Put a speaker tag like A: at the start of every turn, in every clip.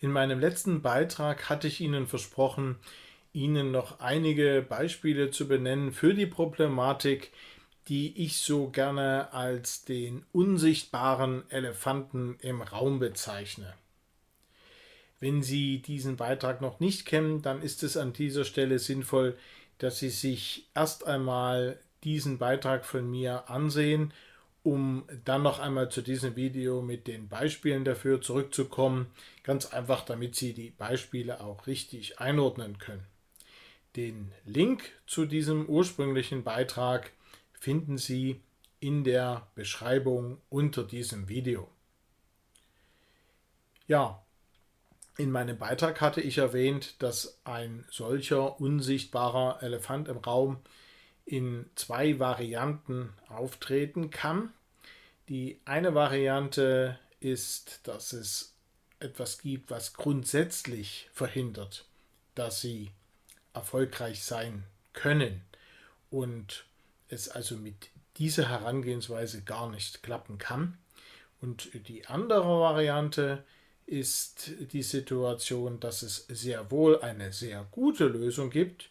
A: In meinem letzten Beitrag hatte ich Ihnen versprochen, Ihnen noch einige Beispiele zu benennen für die Problematik, die ich so gerne als den unsichtbaren Elefanten im Raum bezeichne. Wenn Sie diesen Beitrag noch nicht kennen, dann ist es an dieser Stelle sinnvoll, dass Sie sich erst einmal diesen Beitrag von mir ansehen, um dann noch einmal zu diesem Video mit den Beispielen dafür zurückzukommen. Ganz einfach, damit Sie die Beispiele auch richtig einordnen können. Den Link zu diesem ursprünglichen Beitrag finden Sie in der Beschreibung unter diesem Video. Ja, in meinem Beitrag hatte ich erwähnt, dass ein solcher unsichtbarer Elefant im Raum in zwei Varianten auftreten kann. Die eine Variante ist, dass es etwas gibt, was grundsätzlich verhindert, dass sie erfolgreich sein können und es also mit dieser Herangehensweise gar nicht klappen kann. Und die andere Variante ist die Situation, dass es sehr wohl eine sehr gute Lösung gibt,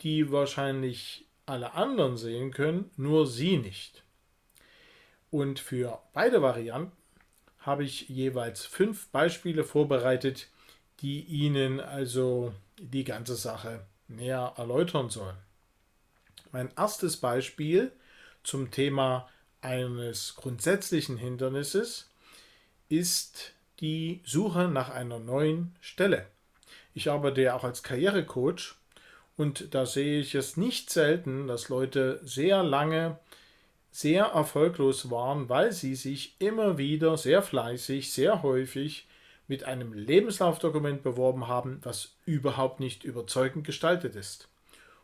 A: die wahrscheinlich alle anderen sehen können, nur Sie nicht. Und für beide Varianten habe ich jeweils fünf Beispiele vorbereitet, die Ihnen also die ganze Sache näher erläutern sollen. Mein erstes Beispiel zum Thema eines grundsätzlichen Hindernisses ist die Suche nach einer neuen Stelle. Ich arbeite ja auch als Karrierecoach und da sehe ich es nicht selten, dass Leute sehr lange sehr erfolglos waren, weil sie sich immer wieder sehr fleißig, sehr häufig mit einem Lebenslaufdokument beworben haben, was überhaupt nicht überzeugend gestaltet ist.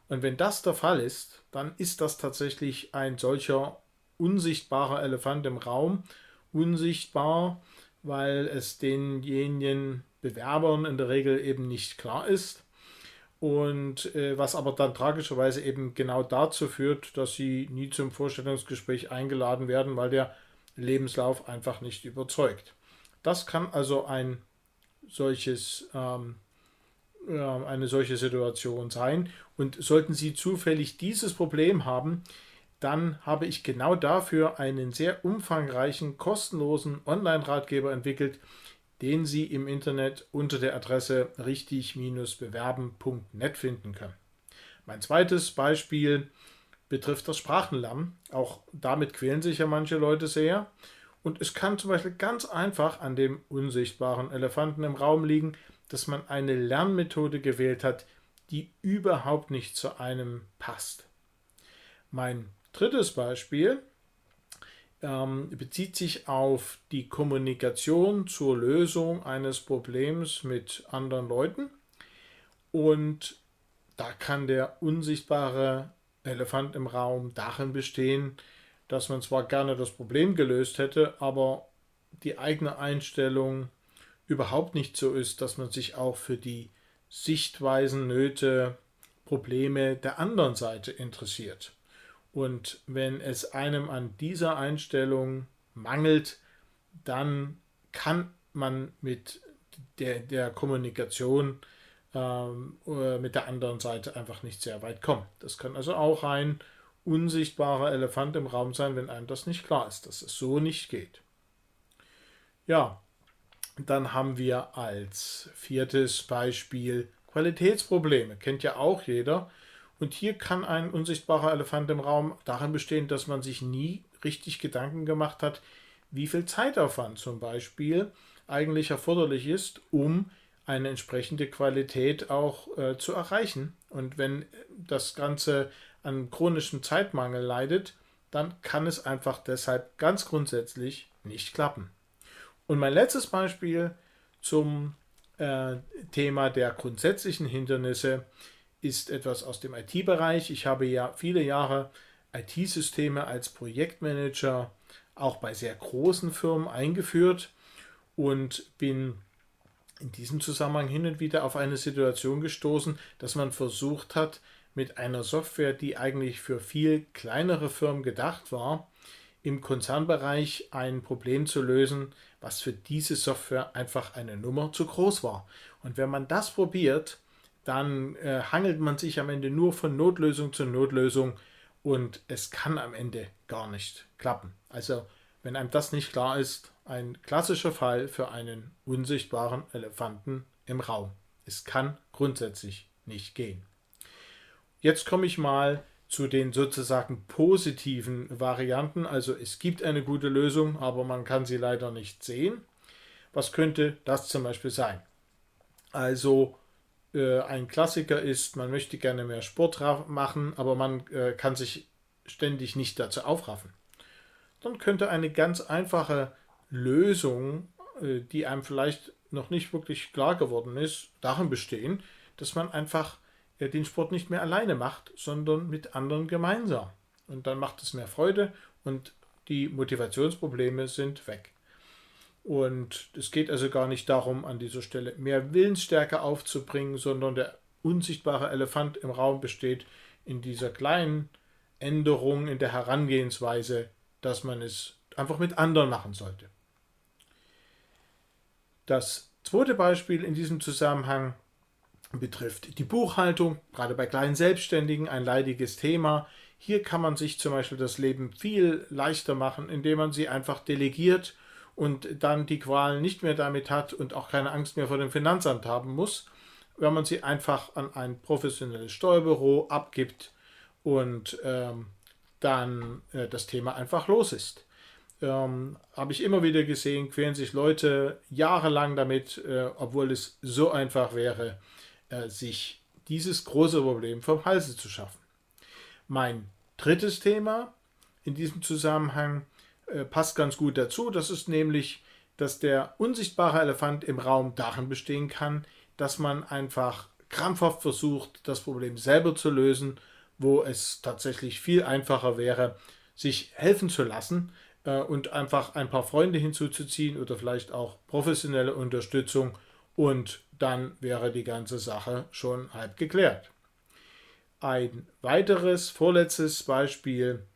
A: Und wenn das der Fall ist, dann ist das tatsächlich ein solcher unsichtbarer Elefant im Raum, unsichtbar, weil es denjenigen Bewerbern in der Regel eben nicht klar ist. Und äh, was aber dann tragischerweise eben genau dazu führt, dass sie nie zum Vorstellungsgespräch eingeladen werden, weil der Lebenslauf einfach nicht überzeugt. Das kann also ein solches, ähm, äh, eine solche Situation sein. Und sollten Sie zufällig dieses Problem haben, dann habe ich genau dafür einen sehr umfangreichen, kostenlosen Online-Ratgeber entwickelt, den Sie im Internet unter der Adresse richtig-bewerben.net finden können. Mein zweites Beispiel betrifft das Sprachenlernen. Auch damit quälen sich ja manche Leute sehr. Und es kann zum Beispiel ganz einfach an dem unsichtbaren Elefanten im Raum liegen, dass man eine Lernmethode gewählt hat, die überhaupt nicht zu einem passt. Mein drittes Beispiel ähm, bezieht sich auf die Kommunikation zur Lösung eines Problems mit anderen Leuten. Und da kann der unsichtbare Elefant im Raum darin bestehen, dass man zwar gerne das Problem gelöst hätte, aber die eigene Einstellung überhaupt nicht so ist, dass man sich auch für die Sichtweisen, Nöte, Probleme der anderen Seite interessiert. Und wenn es einem an dieser Einstellung mangelt, dann kann man mit der, der Kommunikation ähm, mit der anderen Seite einfach nicht sehr weit kommen. Das kann also auch ein unsichtbarer Elefant im Raum sein, wenn einem das nicht klar ist, dass es so nicht geht. Ja, dann haben wir als viertes Beispiel Qualitätsprobleme. Kennt ja auch jeder. Und hier kann ein unsichtbarer Elefant im Raum darin bestehen, dass man sich nie richtig Gedanken gemacht hat, wie viel Zeitaufwand zum Beispiel eigentlich erforderlich ist, um eine entsprechende Qualität auch äh, zu erreichen. Und wenn das Ganze an chronischem Zeitmangel leidet, dann kann es einfach deshalb ganz grundsätzlich nicht klappen. Und mein letztes Beispiel zum äh, Thema der grundsätzlichen Hindernisse ist etwas aus dem IT-Bereich. Ich habe ja viele Jahre IT-Systeme als Projektmanager auch bei sehr großen Firmen eingeführt und bin in diesem Zusammenhang hin und wieder auf eine Situation gestoßen, dass man versucht hat, mit einer Software, die eigentlich für viel kleinere Firmen gedacht war, im Konzernbereich ein Problem zu lösen, was für diese Software einfach eine Nummer zu groß war. Und wenn man das probiert, dann äh, hangelt man sich am Ende nur von Notlösung zu Notlösung und es kann am Ende gar nicht klappen. Also wenn einem das nicht klar ist, ein klassischer Fall für einen unsichtbaren Elefanten im Raum. Es kann grundsätzlich nicht gehen. Jetzt komme ich mal zu den sozusagen positiven Varianten. Also es gibt eine gute Lösung, aber man kann sie leider nicht sehen. Was könnte das zum Beispiel sein? Also äh, ein Klassiker ist, man möchte gerne mehr Sport machen, aber man äh, kann sich ständig nicht dazu aufraffen. Dann könnte eine ganz einfache Lösung, äh, die einem vielleicht noch nicht wirklich klar geworden ist, darin bestehen, dass man einfach er den Sport nicht mehr alleine macht, sondern mit anderen gemeinsam. Und dann macht es mehr Freude und die Motivationsprobleme sind weg. Und es geht also gar nicht darum, an dieser Stelle mehr Willensstärke aufzubringen, sondern der unsichtbare Elefant im Raum besteht in dieser kleinen Änderung in der Herangehensweise, dass man es einfach mit anderen machen sollte. Das zweite Beispiel in diesem Zusammenhang betrifft die Buchhaltung, gerade bei kleinen Selbstständigen ein leidiges Thema. Hier kann man sich zum Beispiel das Leben viel leichter machen, indem man sie einfach delegiert und dann die Qualen nicht mehr damit hat und auch keine Angst mehr vor dem Finanzamt haben muss, wenn man sie einfach an ein professionelles Steuerbüro abgibt und ähm, dann äh, das Thema einfach los ist. Ähm, Habe ich immer wieder gesehen, quälen sich Leute jahrelang damit, äh, obwohl es so einfach wäre, äh, sich dieses große Problem vom Halse zu schaffen. Mein drittes Thema in diesem Zusammenhang äh, passt ganz gut dazu. Das ist nämlich, dass der unsichtbare Elefant im Raum darin bestehen kann, dass man einfach krampfhaft versucht, das Problem selber zu lösen, wo es tatsächlich viel einfacher wäre, sich helfen zu lassen äh, und einfach ein paar Freunde hinzuzuziehen oder vielleicht auch professionelle Unterstützung und dann wäre die ganze Sache schon halb geklärt. Ein weiteres, vorletztes Beispiel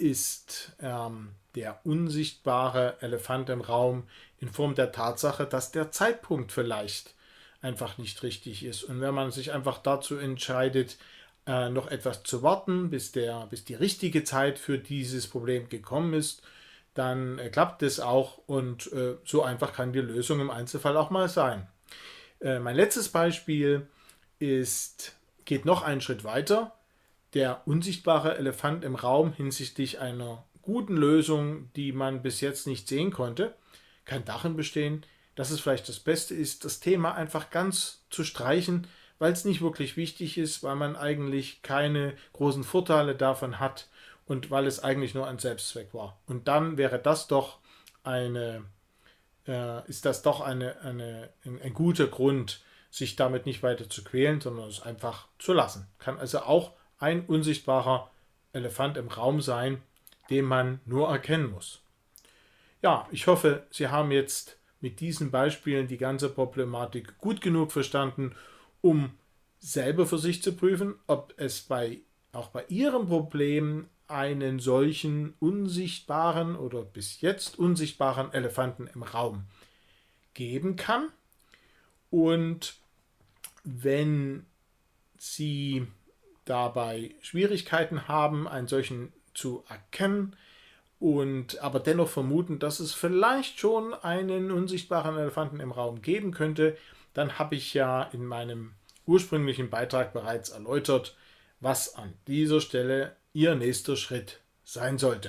A: ist ähm, der unsichtbare Elefant im Raum in Form der Tatsache, dass der Zeitpunkt vielleicht einfach nicht richtig ist. Und wenn man sich einfach dazu entscheidet, äh, noch etwas zu warten, bis, der, bis die richtige Zeit für dieses Problem gekommen ist, dann äh, klappt es auch und äh, so einfach kann die Lösung im Einzelfall auch mal sein. Äh, mein letztes Beispiel ist, geht noch einen Schritt weiter. Der unsichtbare Elefant im Raum hinsichtlich einer guten Lösung, die man bis jetzt nicht sehen konnte, kann darin bestehen, dass es vielleicht das Beste ist, das Thema einfach ganz zu streichen, weil es nicht wirklich wichtig ist, weil man eigentlich keine großen Vorteile davon hat und weil es eigentlich nur ein Selbstzweck war. Und dann wäre das doch eine äh, ist das doch eine, eine, ein, ein guter Grund, sich damit nicht weiter zu quälen, sondern es einfach zu lassen. Kann also auch ein unsichtbarer Elefant im Raum sein, den man nur erkennen muss. Ja, ich hoffe, Sie haben jetzt mit diesen Beispielen die ganze Problematik gut genug verstanden, um selber für sich zu prüfen, ob es bei, auch bei Ihrem Problem einen solchen unsichtbaren oder bis jetzt unsichtbaren Elefanten im Raum geben kann. Und wenn Sie dabei Schwierigkeiten haben, einen solchen zu erkennen und aber dennoch vermuten, dass es vielleicht schon einen unsichtbaren Elefanten im Raum geben könnte, dann habe ich ja in meinem ursprünglichen Beitrag bereits erläutert, was an dieser Stelle Ihr nächster Schritt sein sollte.